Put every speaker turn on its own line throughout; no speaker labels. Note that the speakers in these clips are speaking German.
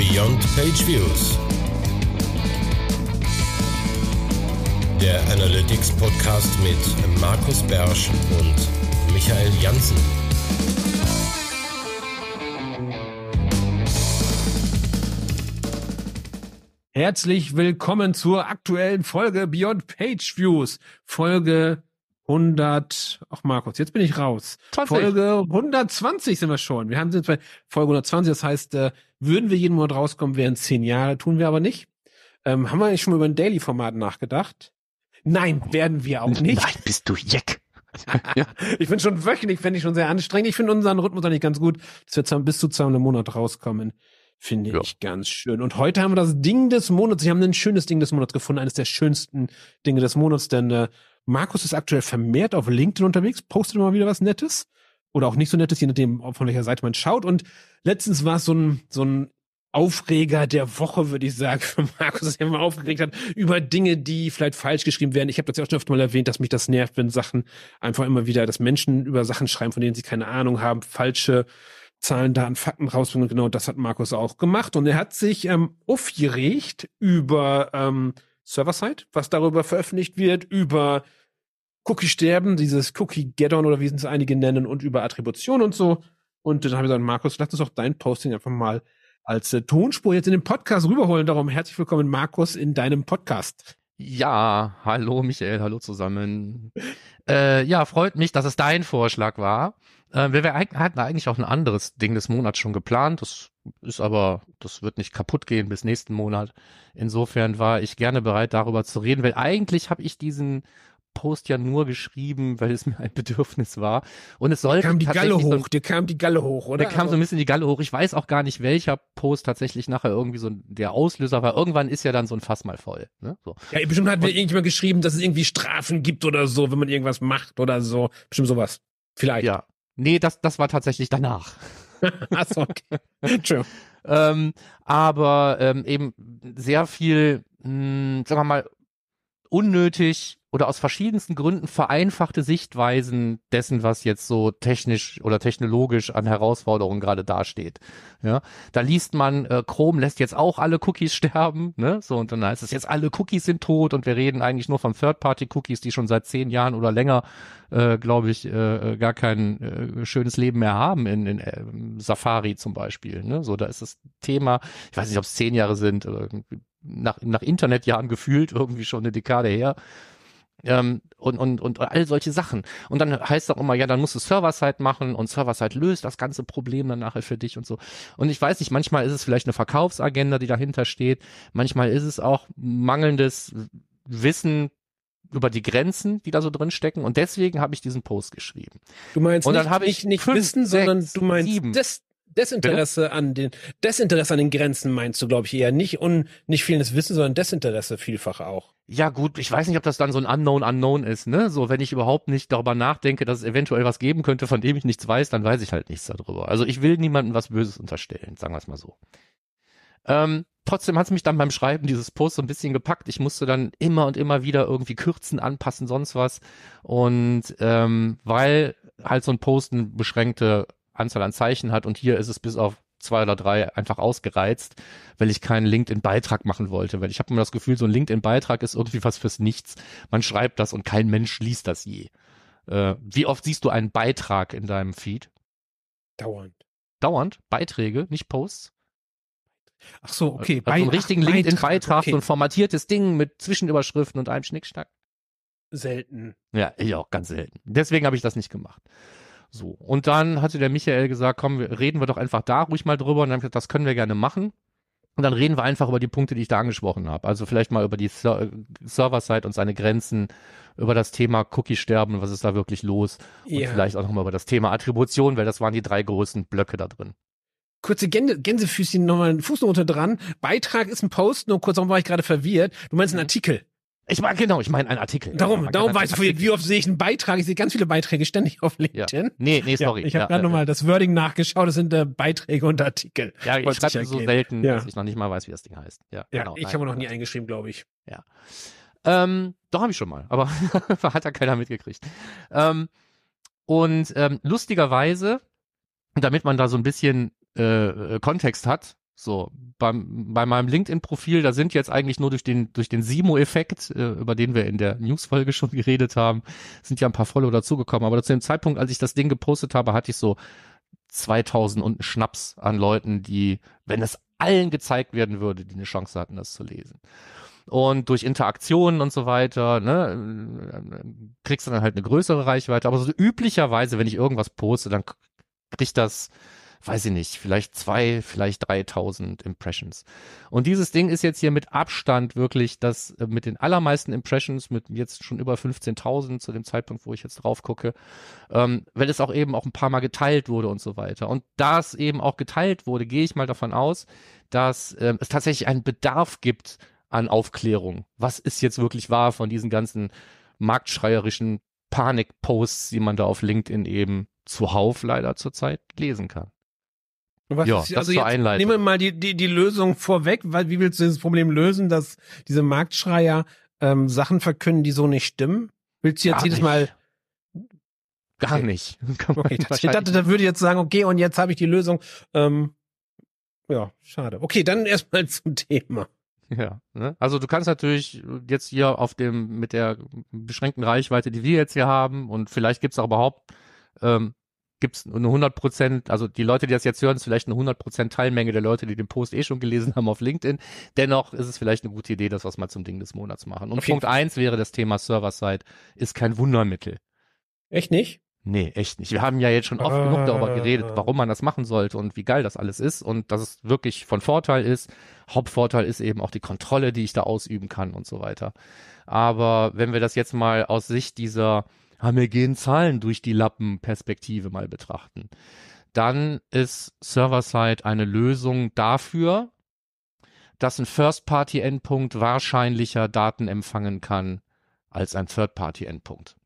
Beyond Page Views. Der Analytics Podcast mit Markus Bersch und Michael Janssen.
Herzlich willkommen zur aktuellen Folge Beyond Page Views. Folge 100, ach Markus, jetzt bin ich raus.
20.
Folge 120 sind wir schon. Wir haben sind bei Folge 120, das heißt, äh, würden wir jeden Monat rauskommen, wären zehn Jahre, tun wir aber nicht. Ähm, haben wir eigentlich schon mal über ein Daily-Format nachgedacht? Nein, werden wir auch nicht.
Nein, bist du Jeck.
Ich finde schon wöchentlich, fände ich schon sehr anstrengend. Ich finde unseren Rhythmus eigentlich ganz gut, dass wir bis zu zweimal im Monat rauskommen. Finde
Ja.
ich ganz schön. Und heute haben wir das Ding des Monats. Sie haben ein schönes Ding des Monats gefunden, eines der schönsten Dinge des Monats, denn äh, Markus ist aktuell vermehrt auf LinkedIn unterwegs, postet immer wieder was Nettes. Oder auch nicht so Nettes, je nachdem, von welcher Seite man schaut. Und letztens war es so ein, so ein Aufreger der Woche, würde ich sagen, für Markus, dass er immer aufgeregt hat über Dinge, die vielleicht falsch geschrieben werden. Ich habe das ja auch schon öfter mal erwähnt, dass mich das nervt, wenn Sachen einfach immer wieder, dass Menschen über Sachen schreiben, von denen sie keine Ahnung haben, falsche Zahlen, Daten, Fakten rausbringen. Und genau das hat Markus auch gemacht. Und er hat sich ähm, aufgeregt über ähm, Server-Side, was darüber veröffentlicht wird, über Cookie-Sterben, dieses Cookie-Get-On oder wie es einige nennen, und über Attribution und so. Und dann habe ich gesagt, Markus, lass uns doch dein Posting einfach mal als äh, Tonspur jetzt in den Podcast rüberholen. Darum herzlich willkommen, Markus, in deinem Podcast.
Ja, hallo Michael, hallo zusammen. Äh, ja, freut mich, dass es dein Vorschlag war. Äh, wir, hatten eigentlich auch ein anderes Ding des Monats schon geplant. Das ist aber, das wird nicht kaputt gehen bis nächsten Monat. Insofern war ich gerne bereit, darüber zu reden, weil eigentlich habe ich diesen Post ja nur geschrieben, weil es mir ein Bedürfnis war. Und es sollte
Kam die Galle
tatsächlich so
hoch, dir kam die Galle hoch, oder?
Der kam so ein bisschen die Galle hoch. Ich weiß auch gar nicht, welcher Post tatsächlich nachher irgendwie so der Auslöser war. Irgendwann ist ja dann so ein Fass mal voll. Ne? So.
ja, bestimmt hat mir irgendjemand geschrieben, dass es irgendwie Strafen gibt oder so, wenn man irgendwas macht oder so. Bestimmt sowas. Vielleicht.
Ja. Nee, das, das war tatsächlich danach.
Achso, okay. Entschuldigung.
Ähm, aber ähm, eben sehr viel, mh, sagen wir mal, unnötig oder aus verschiedensten Gründen vereinfachte Sichtweisen dessen, was jetzt so technisch oder technologisch an Herausforderungen gerade dasteht. Ja, da liest man, äh, Chrome lässt jetzt auch alle Cookies sterben, ne? So und dann heißt es jetzt alle Cookies sind tot und wir reden eigentlich nur von Third-Party-Cookies, die schon seit zehn Jahren oder länger, äh, glaube ich, äh, gar kein äh, schönes Leben mehr haben in, in äh, Safari zum Beispiel. Ne? So, da ist das Thema, ich weiß nicht, ob es zehn Jahre sind, oder irgendwie nach, nach Internetjahren gefühlt, irgendwie schon eine Dekade her. Ähm, und, und, und all solche Sachen. Und dann heißt es auch immer, ja, dann musst du Server-Side machen und Server-Side löst das ganze Problem dann nachher für dich und so. Und ich weiß nicht, manchmal ist es vielleicht eine Verkaufsagenda, die dahinter steht. Manchmal ist es auch mangelndes Wissen über die Grenzen, die da so drin stecken. Und deswegen habe ich diesen Post geschrieben.
Du meinst
Und dann
nicht,
ich
nicht
fünf,
Wissen, sondern
sechs,
du meinst
sieben.
Des, Desinteresse an den Desinteresse an den Grenzen meinst du, glaube ich, eher nicht und nicht fehlendes Wissen, sondern Desinteresse vielfach auch.
Ja gut, ich weiß nicht, ob das dann so ein Unknown Unknown ist, ne? So, wenn ich überhaupt nicht darüber nachdenke, dass es eventuell was geben könnte, von dem ich nichts weiß, dann weiß ich halt nichts darüber. Also ich will niemandem was Böses unterstellen, sagen wir es mal so. Ähm, trotzdem hat es mich dann beim Schreiben dieses Post so ein bisschen gepackt. Ich musste dann immer und immer wieder irgendwie kürzen, anpassen, sonst was. Und ähm, weil halt so ein Post eine beschränkte Anzahl an Zeichen hat und hier ist es bis auf zwei oder drei einfach ausgereizt, weil ich keinen LinkedIn-Beitrag machen wollte, weil ich habe immer das Gefühl, so ein LinkedIn-Beitrag ist irgendwie was fürs Nichts. Man schreibt das und kein Mensch liest das je. Äh, wie oft siehst du einen Beitrag in deinem Feed?
Dauernd.
Dauernd? Beiträge, nicht Posts?
Ach so, okay.
Also einen richtigen LinkedIn-Beitrag,
okay.
so ein formatiertes Ding mit Zwischenüberschriften und einem Schnickschnack.
Selten.
Ja, ich auch ganz selten. Deswegen habe ich das nicht gemacht. So. Und dann hatte der Michael gesagt, komm, reden wir doch einfach da ruhig mal drüber. Und dann habe ich gesagt, das können wir gerne machen. Und dann reden wir einfach über die Punkte, die ich da angesprochen habe. Also vielleicht mal über die Ser äh, Server-Side und seine Grenzen, über das Thema Cookie-Sterben, was ist da wirklich los? Und
Ja.
vielleicht auch nochmal über das Thema Attribution, weil das waren die drei großen Blöcke da drin.
Kurze Gänse, Gänsefüßchen, nochmal eine Fußnote dran. Beitrag ist ein Post, nur kurz, warum war ich gerade verwirrt? Du meinst einen Artikel.
Ich meine, genau, ich meine einen Artikel.
Darum,
kann
darum weißt du,
Artikel-
wie oft sehe ich einen Beitrag? Ich sehe ganz viele Beiträge ständig auf
Ja.
LinkedIn.
Nee, nee, sorry.
Ja, ich habe
ja,
gerade
äh,
nochmal das Wording nachgeschaut, das sind äh, Beiträge und Artikel.
Ja, ich schreibe so selten,
Ja.
dass ich noch nicht mal weiß, wie das Ding heißt. Ja,
Ja,
genau,
ich habe noch nie eingeschrieben, glaube ich.
Ähm, doch habe ich schon mal, aber hat ja keiner mitgekriegt. Ähm, und ähm, lustigerweise, damit man da so ein bisschen äh, äh, Kontext hat, So, beim, bei meinem LinkedIn-Profil, da sind jetzt eigentlich nur durch den, durch den Simo-Effekt, äh, über den wir in der News-Folge schon geredet haben, sind ja ein paar Follower dazugekommen. Aber zu dem Zeitpunkt, als ich das Ding gepostet habe, hatte ich so 2000 und Schnaps an Leuten, die, wenn es allen gezeigt werden würde, die eine Chance hatten, das zu lesen. Und durch Interaktionen und so weiter, ne, kriegst du dann halt eine größere Reichweite. Aber so üblicherweise, wenn ich irgendwas poste, dann kriegt das weiß ich nicht, vielleicht zwei, vielleicht 3000 Impressions. Und dieses Ding ist jetzt hier mit Abstand wirklich das äh, mit den allermeisten Impressions, mit jetzt schon über 15.000 zu dem Zeitpunkt, wo ich jetzt drauf gucke, ähm, weil es auch eben auch ein paar Mal geteilt wurde und so weiter. Und da es eben auch geteilt wurde, gehe ich mal davon aus, dass ähm, es tatsächlich einen Bedarf gibt an Aufklärung. Was ist jetzt wirklich wahr von diesen ganzen marktschreierischen Panikposts, die man da auf LinkedIn eben zuhauf leider zurzeit lesen kann.
Was ja, ist, also zur Einleitung. Nehmen wir mal die, die, die Lösung vorweg, weil wie willst du dieses Problem lösen, dass diese Marktschreier ähm, Sachen verkünden, die so nicht stimmen? Willst du jetzt Gar jedes nicht. Mal
Gar okay. nicht.
Okay, ich dachte, da würde ich jetzt sagen, okay, und jetzt habe ich die Lösung. Ähm, ja, schade. Okay, dann erstmal zum Thema.
Ja, ne? also du kannst natürlich jetzt hier auf dem mit der beschränkten Reichweite, die wir jetzt hier haben, und vielleicht gibt's auch überhaupt ähm, gibt es eine 100 Prozent, also die Leute, die das jetzt hören, ist vielleicht eine 100 Prozent Teilmenge der Leute, die den Post eh schon gelesen haben auf LinkedIn. Dennoch ist es vielleicht eine gute Idee, das was mal zum Ding des Monats machen. Und okay. Punkt eins wäre das Thema Server-Side, ist kein Wundermittel.
Echt nicht?
Nee, echt nicht. Wir haben ja jetzt schon oft ah. genug darüber geredet, warum man das machen sollte und wie geil das alles ist und dass es wirklich von Vorteil ist. Hauptvorteil ist eben auch die Kontrolle, die ich da ausüben kann und so weiter. Aber wenn wir das jetzt mal aus Sicht dieser haben wir gehen Zahlen durch die Lappen Perspektive mal betrachten. Dann ist Server-Side eine Lösung dafür, dass ein First-Party-Endpunkt wahrscheinlicher Daten empfangen kann als ein Third-Party-Endpunkt.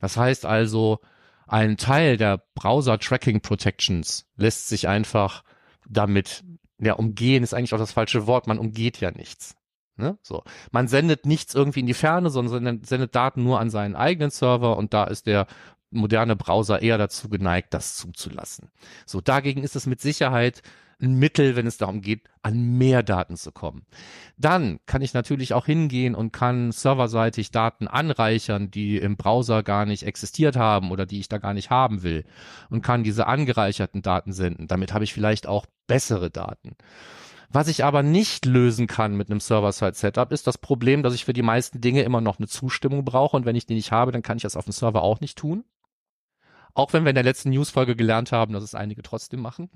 Das heißt also, ein Teil der Browser-Tracking-Protections lässt sich einfach damit, ja, umgehen ist eigentlich auch das falsche Wort, man umgeht ja nichts. Ne? So. Man sendet nichts irgendwie in die Ferne, sondern sendet Daten nur an seinen eigenen Server und da ist der moderne Browser eher dazu geneigt, das zuzulassen. So, dagegen ist es mit Sicherheit ein Mittel, wenn es darum geht, an mehr Daten zu kommen. Dann kann ich natürlich auch hingehen und kann serverseitig Daten anreichern, die im Browser gar nicht existiert haben oder die ich da gar nicht haben will und kann diese angereicherten Daten senden. Damit habe ich vielleicht auch bessere Daten. Was ich aber nicht lösen kann mit einem Server-Side-Setup, ist das Problem, dass ich für die meisten Dinge immer noch eine Zustimmung brauche und wenn ich die nicht habe, dann kann ich das auf dem Server auch nicht tun. Auch wenn wir in der letzten News-Folge gelernt haben, dass es einige trotzdem machen.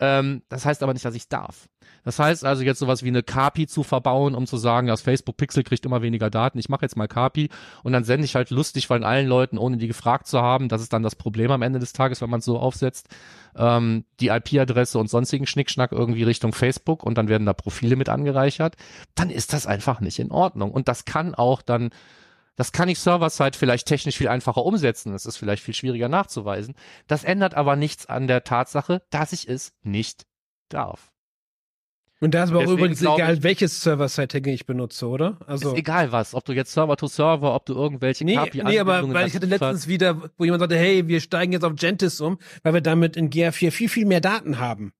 Ähm, das heißt aber nicht, dass ich darf. Das heißt also jetzt sowas wie eine KPI zu verbauen, um zu sagen, das Facebook Pixel kriegt immer weniger Daten. Ich mache jetzt mal KPI und dann sende ich halt lustig von allen Leuten, ohne die gefragt zu haben. Das ist dann das Problem am Ende des Tages, wenn man es so aufsetzt. Ähm, die IP-Adresse und sonstigen Schnickschnack irgendwie Richtung Facebook und dann werden da Profile mit angereichert. Dann ist das einfach nicht in Ordnung. Und das kann auch dann das kann ich server-side vielleicht technisch viel einfacher umsetzen. Das ist vielleicht viel schwieriger nachzuweisen. Das ändert aber nichts an der Tatsache, dass ich es nicht darf.
Und da ist aber auch übrigens egal, ich, welches Server-Side-Tagging ich benutze, oder?
Also ist egal was, ob du jetzt Server-to-Server, ob du irgendwelche
nee, KPI Nee, aber weil ich hatte letztens wieder, wo jemand sagte, hey, wir steigen jetzt auf Gentis um, weil wir damit in GR4 viel, viel mehr Daten haben.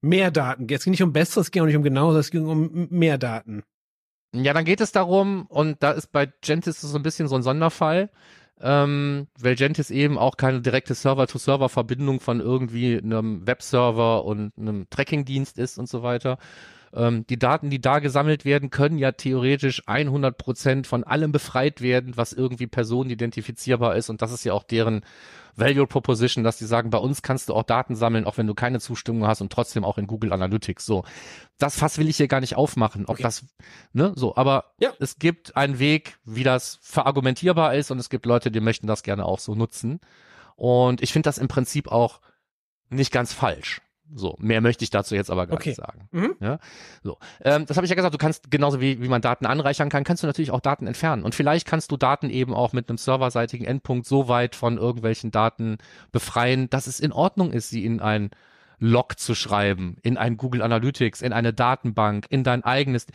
Mehr Daten. Es ging nicht um besseres, es ging auch nicht um genaues, es ging um mehr Daten.
Ja, dann geht es darum, und da ist bei Gentis so ein bisschen so ein Sonderfall, ähm, weil Gentis eben auch keine direkte Server-to-Server-Verbindung von irgendwie einem Webserver und einem Tracking-Dienst ist und so weiter. Ähm, die Daten, die da gesammelt werden, können ja theoretisch 100 Prozent von allem befreit werden, was irgendwie personenidentifizierbar ist. Und das ist ja auch deren Value Proposition, dass die sagen, bei uns kannst du auch Daten sammeln, auch wenn du keine Zustimmung hast und trotzdem auch in Google Analytics. So, das Fass will ich hier gar nicht aufmachen, ob okay. das, ne, so. Aber ja. es gibt einen Weg, wie das verargumentierbar ist und es gibt Leute, die möchten das gerne auch so nutzen. Und ich finde das im Prinzip auch nicht ganz falsch. So, mehr möchte ich dazu jetzt aber gar okay. nicht sagen. Mhm. Ja, so, ähm, das habe ich ja gesagt. Du kannst genauso wie wie man Daten anreichern kann, kannst du natürlich auch Daten entfernen. Und vielleicht kannst du Daten eben auch mit einem serverseitigen Endpunkt so weit von irgendwelchen Daten befreien, dass es in Ordnung ist, sie in ein Log zu schreiben, in ein Google Analytics, in eine Datenbank, in dein eigenes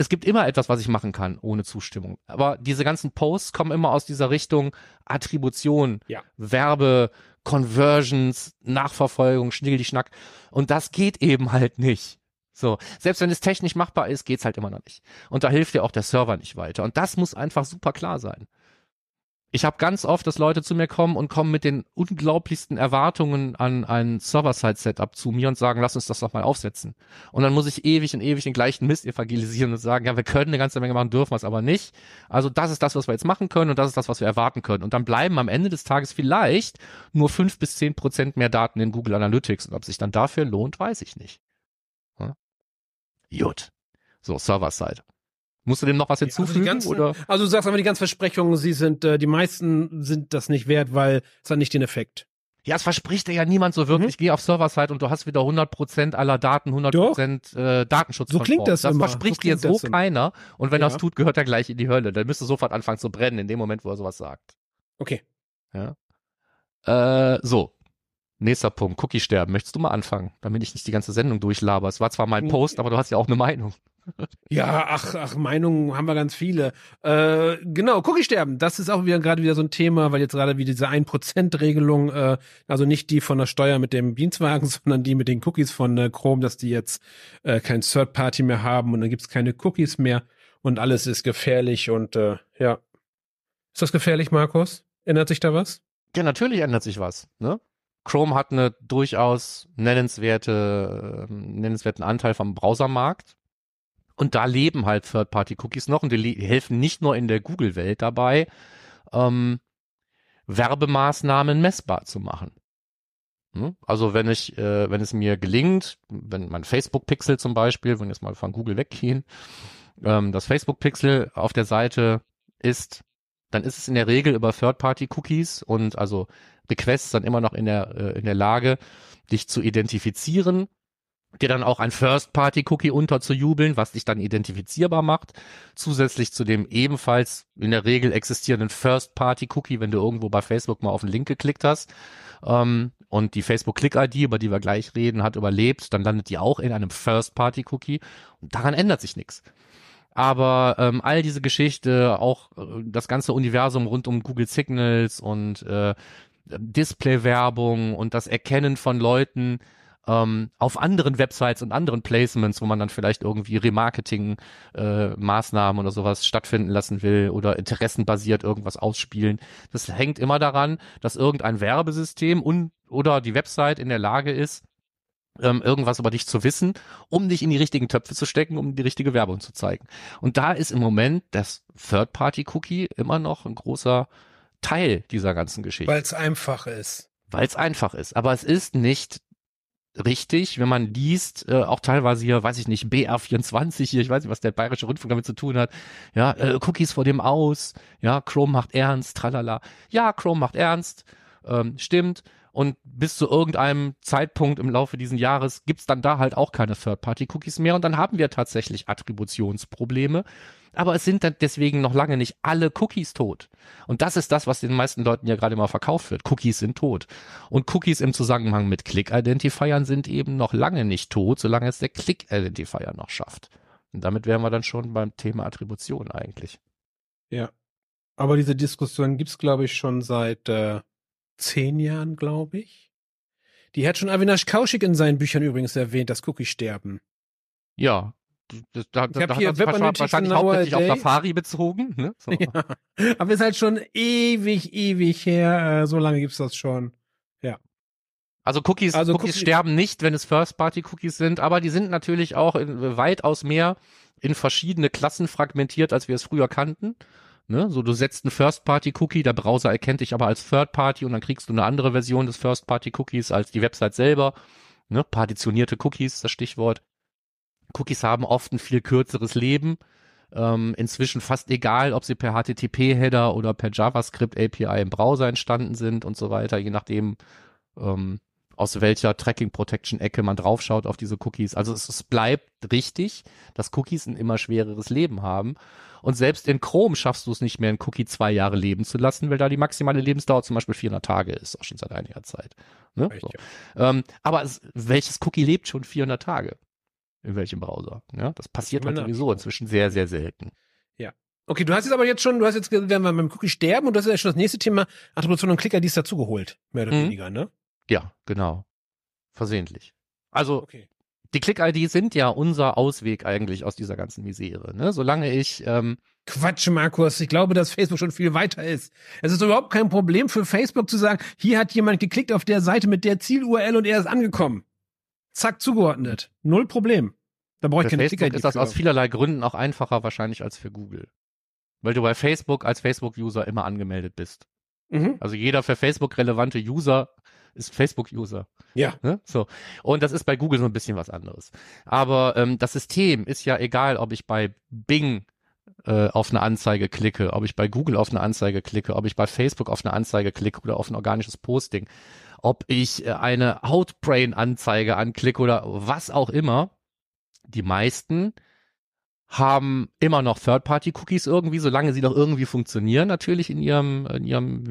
es gibt immer etwas, was ich machen kann ohne Zustimmung. Aber diese ganzen Posts kommen immer aus dieser Richtung Attribution,
Ja.
Werbe, Conversions, Nachverfolgung, Schnigel die Schnack. Und das geht eben halt nicht. So, selbst wenn es technisch machbar ist, geht's halt immer noch nicht. Und da hilft dir auch der Server nicht weiter. Und das muss einfach super klar sein. Ich habe ganz oft, dass Leute zu mir kommen und kommen mit den unglaublichsten Erwartungen an ein Server-Side-Setup zu mir und sagen, lass uns das doch mal aufsetzen. Und dann muss ich ewig und ewig den gleichen Mist evangelisieren und sagen, ja, wir können eine ganze Menge machen, dürfen wir es aber nicht. Also das ist das, was wir jetzt machen können und das ist das, was wir erwarten können. Und dann bleiben am Ende des Tages vielleicht nur fünf bis zehn Prozent mehr Daten in Google Analytics. Und ob sich dann dafür lohnt, weiß ich nicht. Hm? Gut. So, Server-Side. Musst du dem noch was
Also die
hinzufügen?
ganzen-
oder?
Also du sagst aber, die ganzen Versprechungen, sie sind, äh, die meisten sind das nicht wert, weil es hat nicht den Effekt.
Ja, es verspricht dir ja niemand so wirklich. Geh auf Server-Side und du hast wieder 100% aller Daten, 100% äh, Datenschutz.
So klingt das
Das
immer.
verspricht
So
dir so keiner. Und wenn
Ja.
er es tut, gehört er gleich in die Hölle. Dann müsste sofort anfangen zu brennen, in dem Moment, wo er sowas sagt.
Okay.
Äh, so. Nächster Punkt. Cookie sterben. Möchtest du mal anfangen, damit ich nicht die ganze Sendung durchlaber? Es war zwar mein. Post, aber du hast ja auch eine Meinung.
Ja, ach, ach, Meinungen haben wir ganz viele. Äh, genau, Cookie-Sterben, das ist auch wieder gerade wieder so ein Thema, weil jetzt gerade wieder diese 1%-Regelung, äh, also nicht die von der Steuer mit dem Dienstwagen, sondern die mit den Cookies von äh, Chrome, dass die jetzt äh, kein Third-Party mehr haben und dann gibt's keine Cookies mehr und alles ist gefährlich und äh, ja. Ist das gefährlich, Markus? Ändert sich da was?
Ja, natürlich ändert sich was. Ne? Chrome hat eine durchaus nennenswerte, ähm, nennenswerten Anteil vom Browsermarkt. Und da leben halt Third-Party-Cookies noch und die helfen nicht nur in der Google-Welt dabei, ähm, Werbemaßnahmen messbar zu machen. Hm? Also wenn ich, äh, wenn es mir gelingt, wenn mein Facebook-Pixel zum Beispiel, wenn wir jetzt mal von Google weggehen, ähm, das Facebook-Pixel auf der Seite ist, dann ist es in der Regel über Third-Party-Cookies und also Requests dann immer noch in der, äh, in der Lage, dich zu identifizieren, dir dann auch ein First-Party-Cookie unterzujubeln, was dich dann identifizierbar macht, zusätzlich zu dem ebenfalls in der Regel existierenden First-Party-Cookie, wenn du irgendwo bei Facebook mal auf den Link geklickt hast ähm, und die Facebook-Click-ID, über die wir gleich reden, hat überlebt, dann landet die auch in einem First-Party-Cookie und daran ändert sich nichts. Aber ähm, all diese Geschichte, auch äh, das ganze Universum rund um Google Signals und äh, Display-Werbung und das Erkennen von Leuten ähm, auf anderen Websites und anderen Placements, wo man dann vielleicht irgendwie Remarketing-Maßnahmen oder sowas stattfinden lassen will oder interessenbasiert irgendwas ausspielen. Das hängt immer daran, dass irgendein Werbesystem und oder die Website in der Lage ist, ähm, irgendwas über dich zu wissen, um dich in die richtigen Töpfe zu stecken, um die richtige Werbung zu zeigen. Und da ist im Moment das Third-Party-Cookie immer noch ein großer Teil dieser ganzen Geschichte,
Weil es einfach ist.
weil es einfach ist. Aber es ist nicht richtig, wenn man liest, äh, auch teilweise hier, weiß ich nicht, BR24 hier, ich weiß nicht, was der Bayerische Rundfunk damit zu tun hat, ja, äh, Cookies vor dem aus, ja, Chrome macht ernst, tralala. Ja, Chrome macht ernst, ähm, stimmt. Und bis zu irgendeinem Zeitpunkt im Laufe dieses Jahres gibt's dann da halt auch keine Third-Party-Cookies mehr und dann haben wir tatsächlich Attributionsprobleme. Aber es sind dann deswegen noch lange nicht alle Cookies tot. Und das ist das, was den meisten Leuten ja gerade mal verkauft wird. Cookies sind tot. Und Cookies im Zusammenhang mit Click-Identifiern sind eben noch lange nicht tot, solange es der Click-Identifier noch schafft. Und damit wären wir dann schon beim Thema Attribution eigentlich.
Ja. Aber diese Diskussion gibt's glaube ich, schon seit äh, zehn Jahren, glaube ich. Die hat schon Avinash Kaushik in seinen Büchern übrigens erwähnt, dass Cookies sterben.
Ja. Das, da,
Ich
da,
hier
hat das
Web Analytics
wahrscheinlich hauptsächlich auf. Safari bezogen. Ne? So.
Ja. Aber ist halt schon ewig, ewig her. Äh, so lange gibt's das schon.
Also Cookies,
Also
Cookies
Cookie-
sterben nicht, wenn es First-Party-Cookies sind, aber die sind natürlich auch in, weitaus mehr in verschiedene Klassen fragmentiert, als wir es früher kannten. Ne? So, du setzt einen First-Party-Cookie, der Browser erkennt dich aber als Third-Party und dann kriegst du eine andere Version des First-Party-Cookies als die Website selber. Ne? Partitionierte Cookies, das Stichwort. Cookies haben oft ein viel kürzeres Leben. Ähm, inzwischen fast egal, ob sie per HTTP-Header oder per JavaScript-API im Browser entstanden sind und so weiter, je nachdem, ähm, aus welcher Tracking-Protection-Ecke man draufschaut auf diese Cookies. Also es, es bleibt richtig, dass Cookies ein immer schwereres Leben haben. Und selbst in Chrome schaffst du es nicht mehr, einen Cookie zwei Jahre leben zu lassen, weil da die maximale Lebensdauer zum Beispiel 400 Tage ist, auch schon seit einiger Zeit. Ne? So.
ja.
Ähm, aber es, welches Cookie lebt schon 400 Tage? in welchem Browser. Ja, das passiert halt sowieso inzwischen sehr, sehr selten.
Okay, du hast jetzt aber jetzt schon, du hast jetzt, werden wir beim Cookie sterben und das ist ja schon das nächste Thema, Attribution und Clicker-IDs dazugeholt. Mehr oder
Mhm.
weniger, ne?
Ja, genau. Versehentlich. Also
Okay.
die Click-IDs sind ja unser Ausweg eigentlich aus dieser ganzen Misere. Ne? Solange ich ähm,
Quatsch, Markus. Ich glaube, dass Facebook schon viel weiter ist. Es ist überhaupt kein Problem für Facebook zu sagen, hier hat jemand geklickt auf der Seite mit der Ziel-URL und er ist angekommen. Zack, zugeordnet. Null Problem. Da brauche ich
Für
keine
Facebook
Click-ID
ist das aus vielerlei Gründen auch einfacher wahrscheinlich als für Google. Weil du bei Facebook als Facebook-User immer angemeldet bist.
Mhm.
Also jeder für Facebook relevante User ist Facebook-User.
Ja.
Ne? So. Und das ist bei Google so ein bisschen was anderes. Aber ähm, das System ist ja egal, ob ich bei Bing äh, auf eine Anzeige klicke, ob ich bei Google auf eine Anzeige klicke, ob ich bei Facebook auf eine Anzeige klicke oder auf ein organisches Posting, ob ich äh, eine Outbrain-Anzeige anklicke oder was auch immer. Die meisten haben immer noch Third-Party-Cookies irgendwie, solange sie noch irgendwie funktionieren, natürlich in ihrem, in ihrem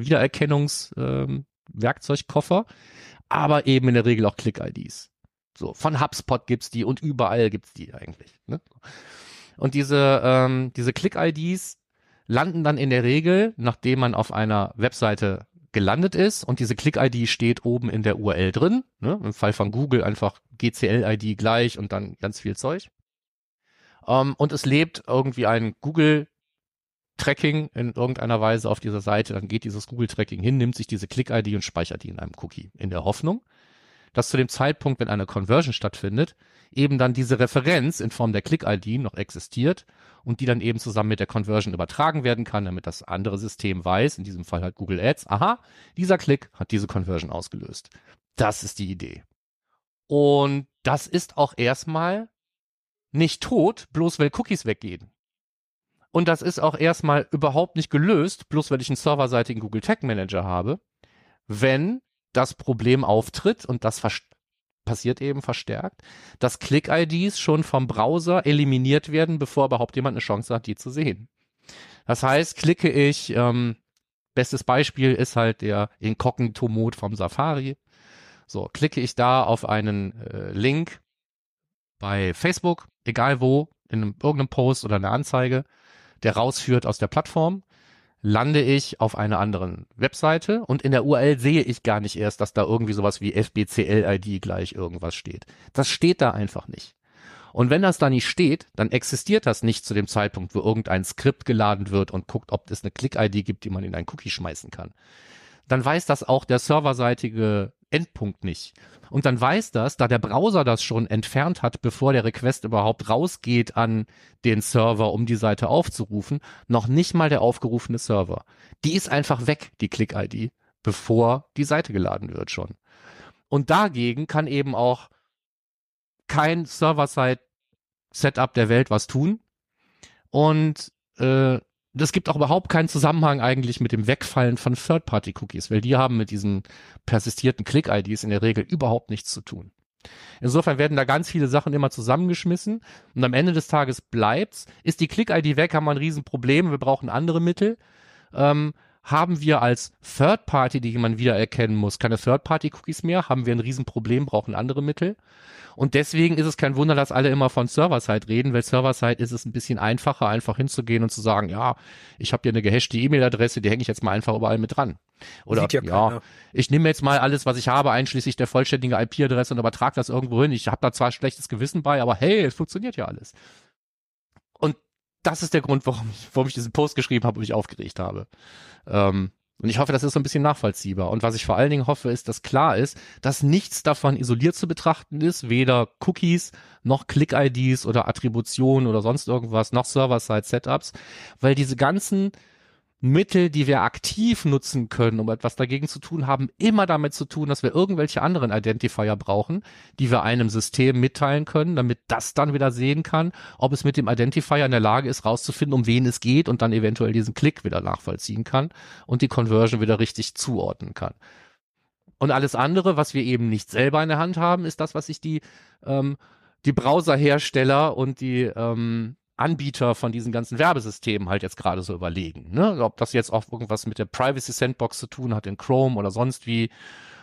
Wiedererkennungs-Werkzeugkoffer, aber eben in der Regel auch Click-IDs. So, von HubSpot gibt's die und überall gibt's die eigentlich. Ne? Und diese, ähm, diese Click-IDs landen dann in der Regel, nachdem man auf einer Webseite gelandet ist und diese Click-ID steht oben in der URL drin. Ne? Im Fall von Google einfach GCL-ID gleich und dann ganz viel Zeug. Ähm, und es lebt irgendwie ein Google-Tracking in irgendeiner Weise auf dieser Seite. Dann geht dieses Google-Tracking hin, nimmt sich diese Click-ID und speichert die in einem Cookie. In der Hoffnung, dass zu dem Zeitpunkt, wenn eine Conversion stattfindet, eben dann diese Referenz in Form der Click-ID noch existiert und die dann eben zusammen mit der Conversion übertragen werden kann, damit das andere System weiß, in diesem Fall halt Google Ads, aha, dieser Klick hat diese Conversion ausgelöst. Das ist die Idee. Und das ist auch erstmal nicht tot, bloß weil Cookies weggehen. Und das ist auch erstmal überhaupt nicht gelöst, bloß weil ich einen serverseitigen Google Tag Manager habe, wenn das Problem auftritt und das passiert eben verstärkt, dass Click-IDs schon vom Browser eliminiert werden, bevor überhaupt jemand eine Chance hat, die zu sehen. Das heißt, klicke ich, ähm, bestes Beispiel ist halt der Inkognito-Mode vom Safari. So, klicke ich da auf einen äh, Link bei Facebook, egal wo, in einem, irgendeinem Post oder einer Anzeige, der rausführt aus der Plattform, lande ich auf einer anderen Webseite und in der URL sehe ich gar nicht erst, dass da irgendwie sowas wie FBCL-ID gleich irgendwas steht. Das steht da einfach nicht. Und wenn das da nicht steht, dann existiert das nicht zu dem Zeitpunkt, wo irgendein Skript geladen wird und guckt, ob es eine Click-ID gibt, die man in einen Cookie schmeißen kann. Dann weiß das auch der serverseitige Endpunkt nicht. Und dann weiß das, da der Browser das schon entfernt hat, bevor der Request überhaupt rausgeht an den Server, um die Seite aufzurufen, noch nicht mal der aufgerufene Server. Die ist einfach weg, die Click-ID, bevor die Seite geladen wird schon. Und dagegen kann eben auch kein Server-Side-Setup der Welt was tun. Und äh, das gibt auch überhaupt keinen Zusammenhang eigentlich mit dem Wegfallen von Third-Party-Cookies, weil die haben mit diesen persistierten Click-IDs in der Regel überhaupt nichts zu tun. Insofern werden da ganz viele Sachen immer zusammengeschmissen und am Ende des Tages bleibt's. Ist die Click-ID weg, haben wir ein Riesenproblem, wir brauchen andere Mittel. Ähm, haben wir als Third Party, die man wieder erkennen muss, keine Third Party Cookies mehr, haben wir ein Riesenproblem, brauchen andere Mittel. Und deswegen ist es kein Wunder, dass alle immer von Server-Side reden, weil Server-Side ist es ein bisschen einfacher, einfach hinzugehen und zu sagen, ja, ich habe hier eine gehashte E-Mail-Adresse, die hänge ich jetzt mal einfach überall mit dran. Oder
ja
ja, ich nehme jetzt mal alles, was ich habe, einschließlich der vollständigen IP-Adresse und übertrage das irgendwo hin. Ich habe da zwar schlechtes Gewissen bei, aber hey, es funktioniert ja alles. Das ist der Grund, warum ich, warum ich diesen Post geschrieben habe und mich aufgeregt habe. Ähm, und ich hoffe, das ist so ein bisschen nachvollziehbar. Und was ich vor allen Dingen hoffe, ist, dass klar ist, dass nichts davon isoliert zu betrachten ist, weder Cookies noch Click-IDs oder Attributionen oder sonst irgendwas, noch Server-Side-Setups, weil diese ganzen Mittel, die wir aktiv nutzen können, um etwas dagegen zu tun, haben immer damit zu tun, dass wir irgendwelche anderen Identifier brauchen, die wir einem System mitteilen können, damit das dann wieder sehen kann, ob es mit dem Identifier in der Lage ist, rauszufinden, um wen es geht und dann eventuell diesen Klick wieder nachvollziehen kann und die Conversion wieder richtig zuordnen kann. Und alles andere, was wir eben nicht selber in der Hand haben, ist das, was sich die, ähm, die Browserhersteller und die ähm, Anbieter von diesen ganzen Werbesystemen halt jetzt gerade so überlegen. Ne? Ob das jetzt auch irgendwas mit der Privacy Sandbox zu tun hat in Chrome oder sonst wie.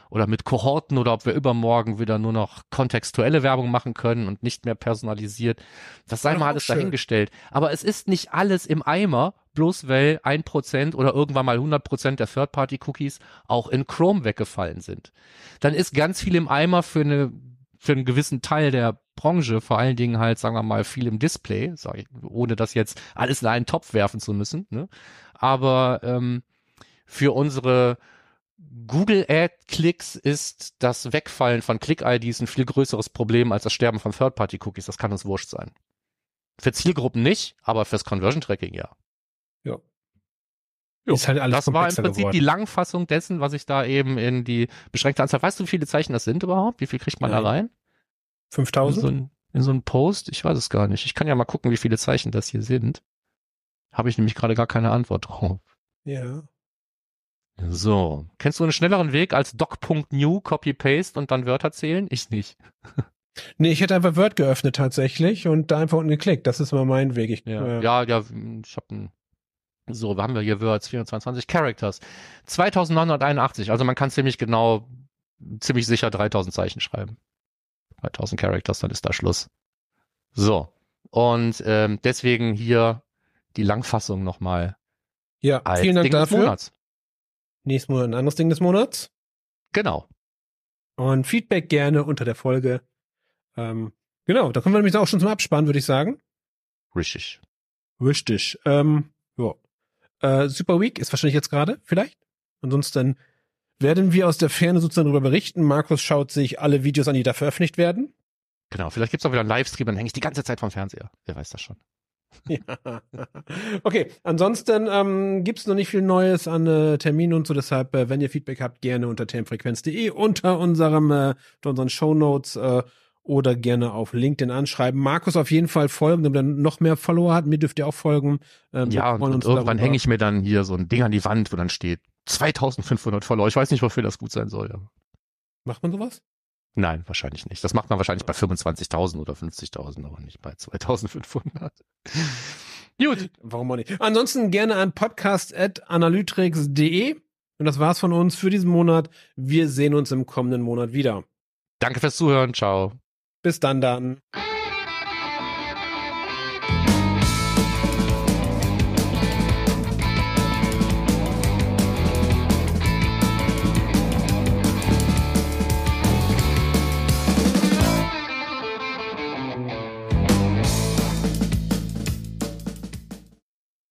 oder mit Kohorten oder ob wir übermorgen wieder nur noch kontextuelle Werbung machen können und nicht mehr personalisiert. Das sei mal alles
schön.
dahingestellt. Aber es ist nicht alles im Eimer, bloß weil ein Prozent oder irgendwann mal 100 Prozent der Third-Party-Cookies auch in Chrome weggefallen sind. Dann ist ganz viel im Eimer für eine für einen gewissen Teil der Branche, vor allen Dingen halt, sagen wir mal, viel im Display, sag ich, ohne das jetzt alles in einen Topf werfen zu müssen. Ne? Aber ähm, für unsere Google Ad-Klicks ist das Wegfallen von Click-IDs ein viel größeres Problem als das Sterben von Third-Party-Cookies. Das kann uns wurscht sein. Für Zielgruppen nicht, aber fürs Conversion-Tracking ja.
Ist halt alles
das war im Prinzip
geworden.
die Langfassung dessen, was ich da eben in die beschränkte Anzahl. Weißt du, wie viele Zeichen das sind überhaupt? Wie viel kriegt man
Nein.
da rein? In
5000?
so, ein, in so ein Post? Ich weiß es gar nicht. Ich kann ja mal gucken, wie viele Zeichen das hier sind. Habe ich nämlich gerade gar keine Antwort drauf.
Ja.
So. Kennst du einen schnelleren Weg als doc.new, Copy-Paste und dann Wörter zählen? Ich nicht.
Nee, ich hätte einfach Word geöffnet tatsächlich und da einfach unten geklickt. Das ist immer mein Weg. Ich,
Ja,
äh,
ja, ja ich habe ein. So, haben wir hier Words 422 Characters. 2981, also man kann ziemlich genau, ziemlich sicher 3000 Zeichen schreiben. 3000 Characters, dann ist da Schluss. So, und ähm, deswegen hier die Langfassung nochmal
ja vielen Dank
Ding des
dafür.
Monats.
Nächstes Monat ein anderes Ding des Monats.
Genau.
Und Feedback gerne unter der Folge. Ähm, genau, da kommen wir nämlich auch schon zum Abspann, würde ich sagen.
Richtig.
Richtig. Ähm, ja. Äh, Super Week ist wahrscheinlich jetzt gerade, vielleicht. Ansonsten werden wir aus der Ferne sozusagen darüber berichten. Markus schaut sich alle Videos an, die da veröffentlicht werden.
Genau. Vielleicht gibt's auch wieder einen Livestream, dann hänge ich die ganze Zeit vom Fernseher. Wer weiß das schon.
Ja. Okay, ansonsten ähm, gibt es noch nicht viel Neues an äh, Terminen und so, deshalb, äh, wenn ihr Feedback habt, gerne unter termfrequenz.de unter unserem, äh, unter unseren Shownotes äh, oder gerne auf LinkedIn anschreiben. Markus auf jeden Fall folgen, damit er noch mehr Follower hat. Mir dürft ihr auch folgen. Ähm,
Ja, und, und irgendwann hänge ich mir dann hier so ein Ding an die Wand, wo dann steht 2500 Follower. Ich weiß nicht, wofür das gut sein soll. Ja.
Macht man sowas?
Nein, wahrscheinlich nicht. Das macht man wahrscheinlich bei 25.000 oder 50.000, aber nicht bei 2.500. Gut,
Warum auch nicht? Ansonsten gerne an podcast.analytrix.de. Und das war's von uns für diesen Monat. Wir sehen uns im kommenden Monat wieder.
danke fürs Zuhören. Ciao.
Bis dann dann.